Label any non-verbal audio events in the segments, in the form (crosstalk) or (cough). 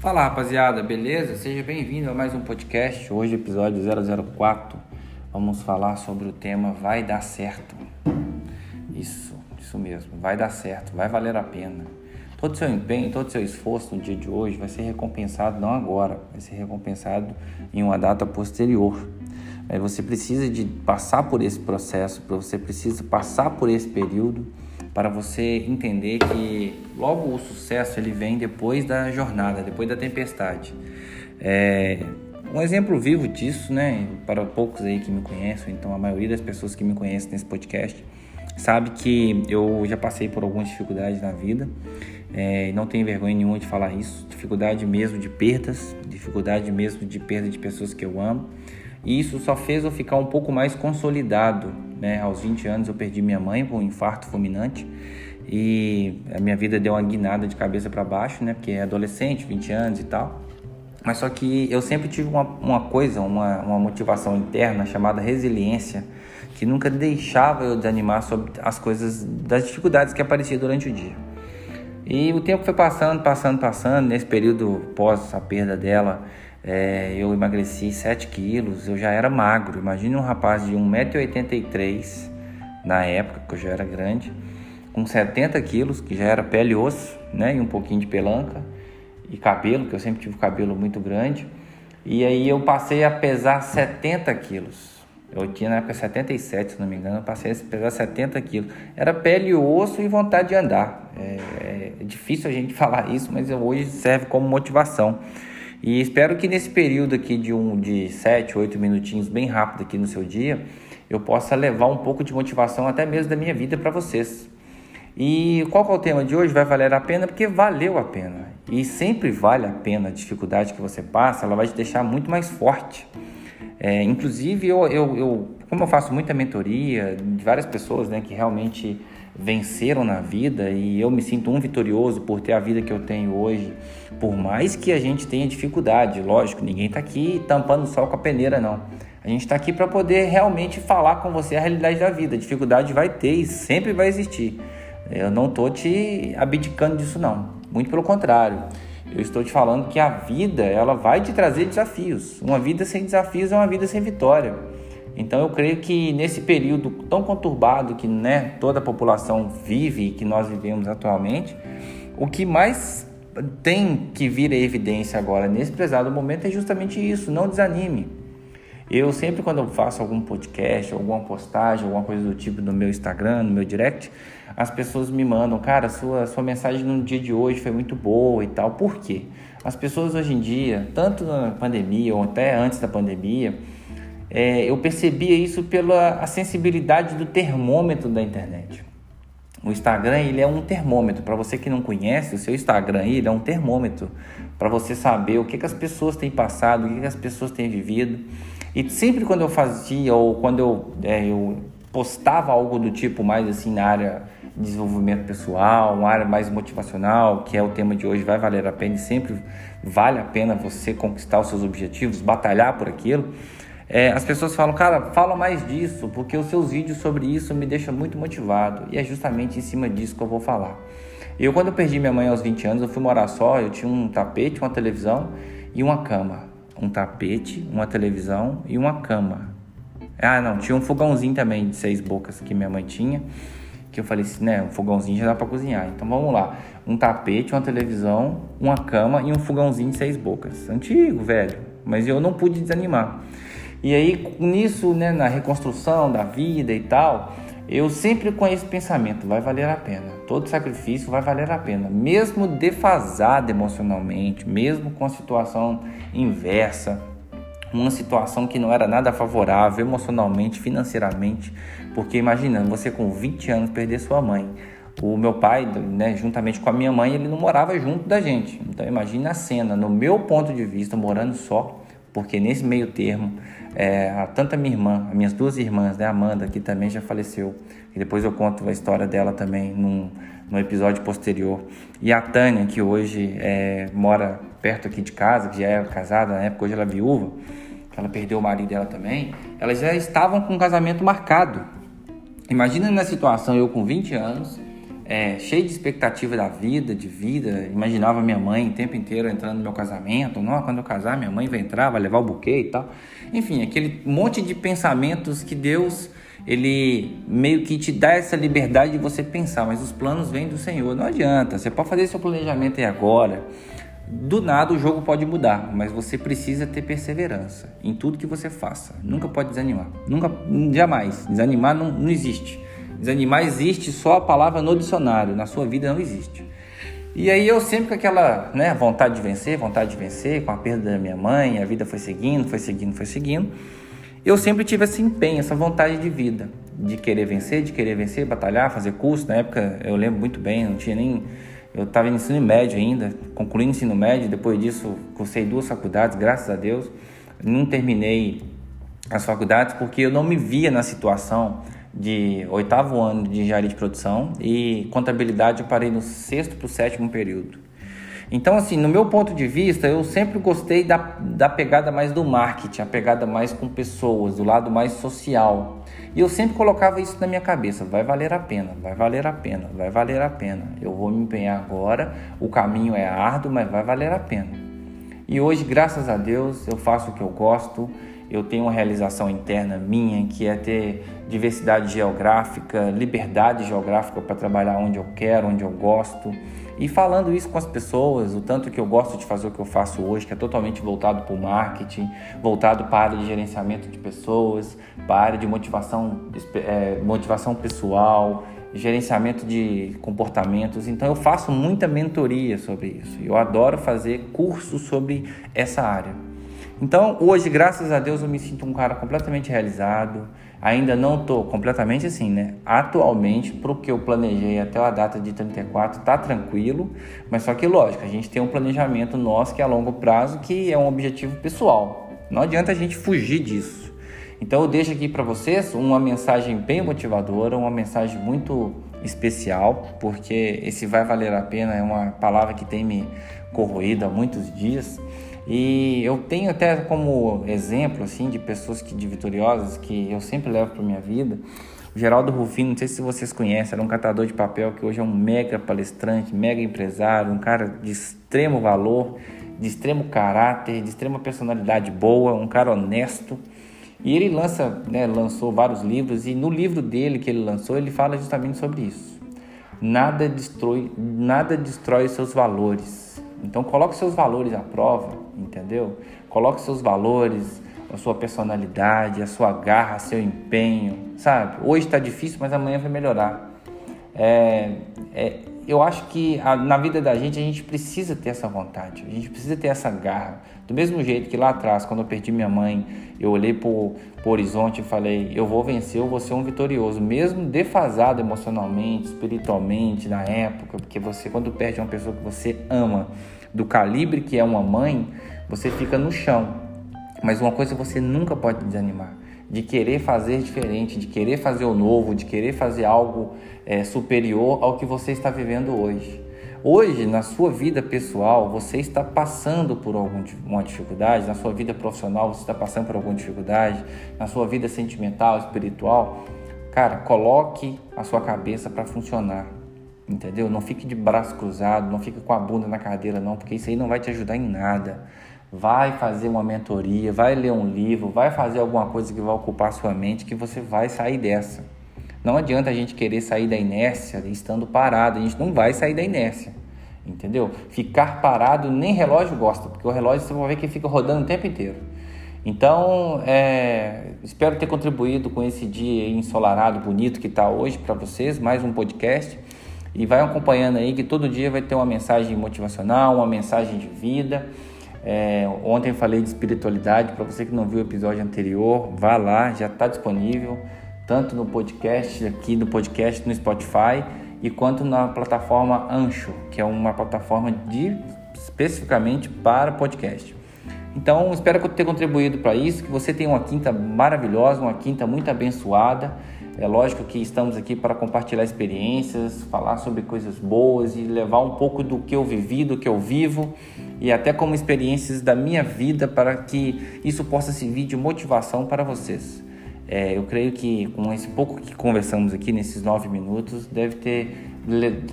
Fala rapaziada, beleza? Seja bem-vindo a mais um podcast. Hoje, episódio 004. Vamos falar sobre o tema Vai dar certo. Isso, isso mesmo, vai dar certo, vai valer a pena. Todo seu empenho, todo seu esforço no dia de hoje vai ser recompensado não agora, vai ser recompensado em uma data posterior. Aí você precisa de passar por esse processo, você precisa passar por esse período para você entender que logo o sucesso ele vem depois da jornada, depois da tempestade. É, um exemplo vivo disso, né, para poucos aí que me conhecem, então a maioria das pessoas que me conhecem nesse podcast sabe que eu já passei por algumas dificuldades na vida, é, não tenho vergonha nenhuma de falar isso, dificuldade mesmo de perdas, dificuldade mesmo de perda de pessoas que eu amo, e isso só fez eu ficar um pouco mais consolidado né? Aos 20 anos eu perdi minha mãe por um infarto fulminante e a minha vida deu uma guinada de cabeça para baixo, né? Porque é adolescente, 20 anos e tal. Mas só que eu sempre tive uma, uma coisa, uma, uma motivação interna chamada resiliência, que nunca deixava eu desanimar sobre as coisas, das dificuldades que apareciam durante o dia. E o tempo foi passando, passando, passando. Nesse período pós a perda dela, é, eu emagreci 7 quilos, eu já era magro. Imagine um rapaz de 1,83m na época, que eu já era grande, com 70 quilos, que já era pele e osso, né? E um pouquinho de pelanca e cabelo, que eu sempre tive cabelo muito grande. E aí eu passei a pesar 70 quilos. Eu tinha na época 77, se não me engano, eu passei a pesar 70 quilos. Era pele e osso e vontade de andar. É, é difícil a gente (laughs) falar isso, mas hoje serve como motivação. E espero que nesse período aqui de um de 7, 8 minutinhos bem rápido aqui no seu dia, eu possa levar um pouco de motivação até mesmo da minha vida para vocês. E qual é o tema de hoje? Vai valer a pena porque valeu a pena. E sempre vale a pena a dificuldade que você passa, ela vai te deixar muito mais forte. É, inclusive, eu, eu, eu, como eu faço muita mentoria de várias pessoas né, que realmente venceram na vida e eu me sinto um vitorioso por ter a vida que eu tenho hoje, por mais que a gente tenha dificuldade, lógico, ninguém está aqui tampando o sol com a peneira, não. A gente está aqui para poder realmente falar com você a realidade da vida. Dificuldade vai ter e sempre vai existir. Eu não estou te abdicando disso, não. Muito pelo contrário. Eu estou te falando que a vida ela vai te trazer desafios. Uma vida sem desafios é uma vida sem vitória. Então eu creio que nesse período tão conturbado que né, toda a população vive e que nós vivemos atualmente, o que mais tem que vir a evidência agora nesse pesado momento é justamente isso, não desanime. Eu sempre quando eu faço algum podcast, alguma postagem, alguma coisa do tipo no meu Instagram, no meu direct, as pessoas me mandam, cara, sua, sua mensagem no dia de hoje foi muito boa e tal. Por quê? As pessoas hoje em dia, tanto na pandemia ou até antes da pandemia, é, eu percebia isso pela sensibilidade do termômetro da internet. O Instagram ele é um termômetro. Para você que não conhece, o seu Instagram ele é um termômetro para você saber o que, que as pessoas têm passado, o que, que as pessoas têm vivido. E sempre quando eu fazia ou quando eu, é, eu postava algo do tipo mais assim na área de desenvolvimento pessoal, uma área mais motivacional, que é o tema de hoje, vai valer a pena e sempre vale a pena você conquistar os seus objetivos, batalhar por aquilo. É, as pessoas falam, cara, fala mais disso, porque os seus vídeos sobre isso me deixam muito motivado. E é justamente em cima disso que eu vou falar. Eu, quando eu perdi minha mãe aos 20 anos, eu fui morar só, eu tinha um tapete, uma televisão e uma cama. Um tapete, uma televisão e uma cama. Ah, não, tinha um fogãozinho também de seis bocas que minha mãe tinha. Que eu falei assim, né, um fogãozinho já dá para cozinhar. Então vamos lá. Um tapete, uma televisão, uma cama e um fogãozinho de seis bocas. Antigo, velho. Mas eu não pude desanimar. E aí, nisso, né, na reconstrução da vida e tal, eu sempre com esse pensamento, vai valer a pena. Todo sacrifício vai valer a pena, mesmo defasado emocionalmente, mesmo com a situação inversa, uma situação que não era nada favorável emocionalmente, financeiramente, porque imagina, você com 20 anos perder sua mãe. O meu pai, né, juntamente com a minha mãe, ele não morava junto da gente. Então imagina a cena, no meu ponto de vista, morando só, porque nesse meio termo, é, tanto a minha irmã, as minhas duas irmãs, né, Amanda, que também já faleceu, e depois eu conto a história dela também num, num episódio posterior, e a Tânia, que hoje é, mora perto aqui de casa, que já é casada, na época hoje ela é viúva, ela perdeu o marido dela também, elas já estavam com um casamento marcado. Imagina na situação, eu com 20 anos, é, cheio de expectativa da vida, de vida. Imaginava minha mãe o tempo inteiro entrando no meu casamento. Não, quando eu casar, minha mãe vai entrar, vai levar o buquê e tal. Enfim, aquele monte de pensamentos que Deus ele meio que te dá essa liberdade de você pensar, mas os planos vêm do Senhor. Não adianta, você pode fazer seu planejamento aí agora. Do nada o jogo pode mudar, mas você precisa ter perseverança em tudo que você faça. Nunca pode desanimar. Nunca, jamais. Desanimar não, não existe. Desanimar existe só a palavra no dicionário. Na sua vida não existe. E aí eu sempre com aquela né, vontade de vencer, vontade de vencer, com a perda da minha mãe, a vida foi seguindo, foi seguindo, foi seguindo eu sempre tive esse empenho, essa vontade de vida, de querer vencer, de querer vencer, batalhar, fazer curso. Na época eu lembro muito bem, não tinha nem. Eu estava em ensino médio ainda, concluindo ensino médio, depois disso cursei duas faculdades, graças a Deus. Não terminei as faculdades porque eu não me via na situação de oitavo ano de engenharia de produção e contabilidade eu parei no sexto para o sétimo período. Então, assim, no meu ponto de vista, eu sempre gostei da, da pegada mais do marketing, a pegada mais com pessoas, do lado mais social. E eu sempre colocava isso na minha cabeça: vai valer a pena, vai valer a pena, vai valer a pena. Eu vou me empenhar agora, o caminho é árduo, mas vai valer a pena. E hoje, graças a Deus, eu faço o que eu gosto, eu tenho uma realização interna minha que é ter diversidade geográfica, liberdade geográfica para trabalhar onde eu quero, onde eu gosto. E falando isso com as pessoas, o tanto que eu gosto de fazer o que eu faço hoje, que é totalmente voltado para o marketing, voltado para a área de gerenciamento de pessoas, para a área de motivação, é, motivação pessoal, gerenciamento de comportamentos. Então eu faço muita mentoria sobre isso. Eu adoro fazer cursos sobre essa área. Então hoje, graças a Deus, eu me sinto um cara completamente realizado. Ainda não estou completamente assim, né? Atualmente, para o que eu planejei até a data de 34, tá tranquilo, mas só que lógico, a gente tem um planejamento nosso que é a longo prazo, que é um objetivo pessoal. Não adianta a gente fugir disso. Então eu deixo aqui para vocês uma mensagem bem motivadora, uma mensagem muito especial, porque esse vai valer a pena é uma palavra que tem me corroído há muitos dias. E eu tenho até como exemplo assim de pessoas que de vitoriosas que eu sempre levo para minha vida. O Geraldo Rufino, não sei se vocês conhecem, era um catador de papel que hoje é um mega palestrante, mega empresário, um cara de extremo valor, de extremo caráter, de extrema personalidade boa, um cara honesto. E ele lança, né, lançou vários livros e no livro dele que ele lançou, ele fala justamente sobre isso. Nada destrói, nada destrói seus valores então coloque seus valores à prova, entendeu? Coloque seus valores, a sua personalidade, a sua garra, seu empenho, sabe? Hoje está difícil, mas amanhã vai melhorar. É, é, eu acho que a, na vida da gente a gente precisa ter essa vontade, a gente precisa ter essa garra. Do mesmo jeito que lá atrás, quando eu perdi minha mãe, eu olhei para o horizonte e falei: eu vou vencer, eu vou ser um vitorioso, mesmo defasado emocionalmente, espiritualmente na época, porque você, quando perde uma pessoa que você ama, do calibre que é uma mãe, você fica no chão. Mas uma coisa você nunca pode desanimar de querer fazer diferente, de querer fazer o novo, de querer fazer algo é, superior ao que você está vivendo hoje. Hoje, na sua vida pessoal, você está passando por alguma dificuldade, na sua vida profissional, você está passando por alguma dificuldade, na sua vida sentimental, espiritual. Cara, coloque a sua cabeça para funcionar, entendeu? Não fique de braço cruzado, não fique com a bunda na cadeira, não, porque isso aí não vai te ajudar em nada vai fazer uma mentoria, vai ler um livro, vai fazer alguma coisa que vai ocupar sua mente, que você vai sair dessa. Não adianta a gente querer sair da inércia estando parado, a gente não vai sair da inércia. Entendeu? Ficar parado nem relógio gosta, porque o relógio você vai ver que fica rodando o tempo inteiro. Então, é, espero ter contribuído com esse dia ensolarado, bonito que está hoje para vocês, mais um podcast. E vai acompanhando aí que todo dia vai ter uma mensagem motivacional, uma mensagem de vida. É, ontem falei de espiritualidade, para você que não viu o episódio anterior, vá lá, já está disponível, tanto no podcast, aqui no podcast no Spotify, e quanto na plataforma Ancho, que é uma plataforma de, especificamente para podcast. Então, espero que eu tenha contribuído para isso, que você tenha uma quinta maravilhosa, uma quinta muito abençoada. É lógico que estamos aqui para compartilhar experiências, falar sobre coisas boas e levar um pouco do que eu vivi, do que eu vivo e até como experiências da minha vida para que isso possa servir de motivação para vocês. É, eu creio que com esse pouco que conversamos aqui nesses nove minutos deve ter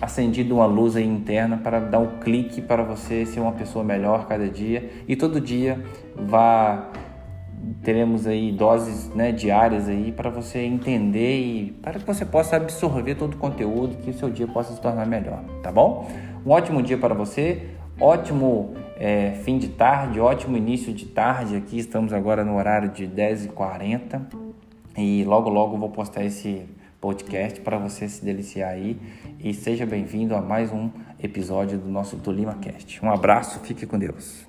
acendido uma luz interna para dar um clique para você ser uma pessoa melhor cada dia e todo dia vá teremos aí doses né, diárias aí para você entender e para que você possa absorver todo o conteúdo que o seu dia possa se tornar melhor, tá bom? Um ótimo dia para você, ótimo é, fim de tarde, ótimo início de tarde aqui, estamos agora no horário de 10h40 e logo logo vou postar esse podcast para você se deliciar aí e seja bem-vindo a mais um episódio do nosso Tolima Cast. Um abraço, fique com Deus.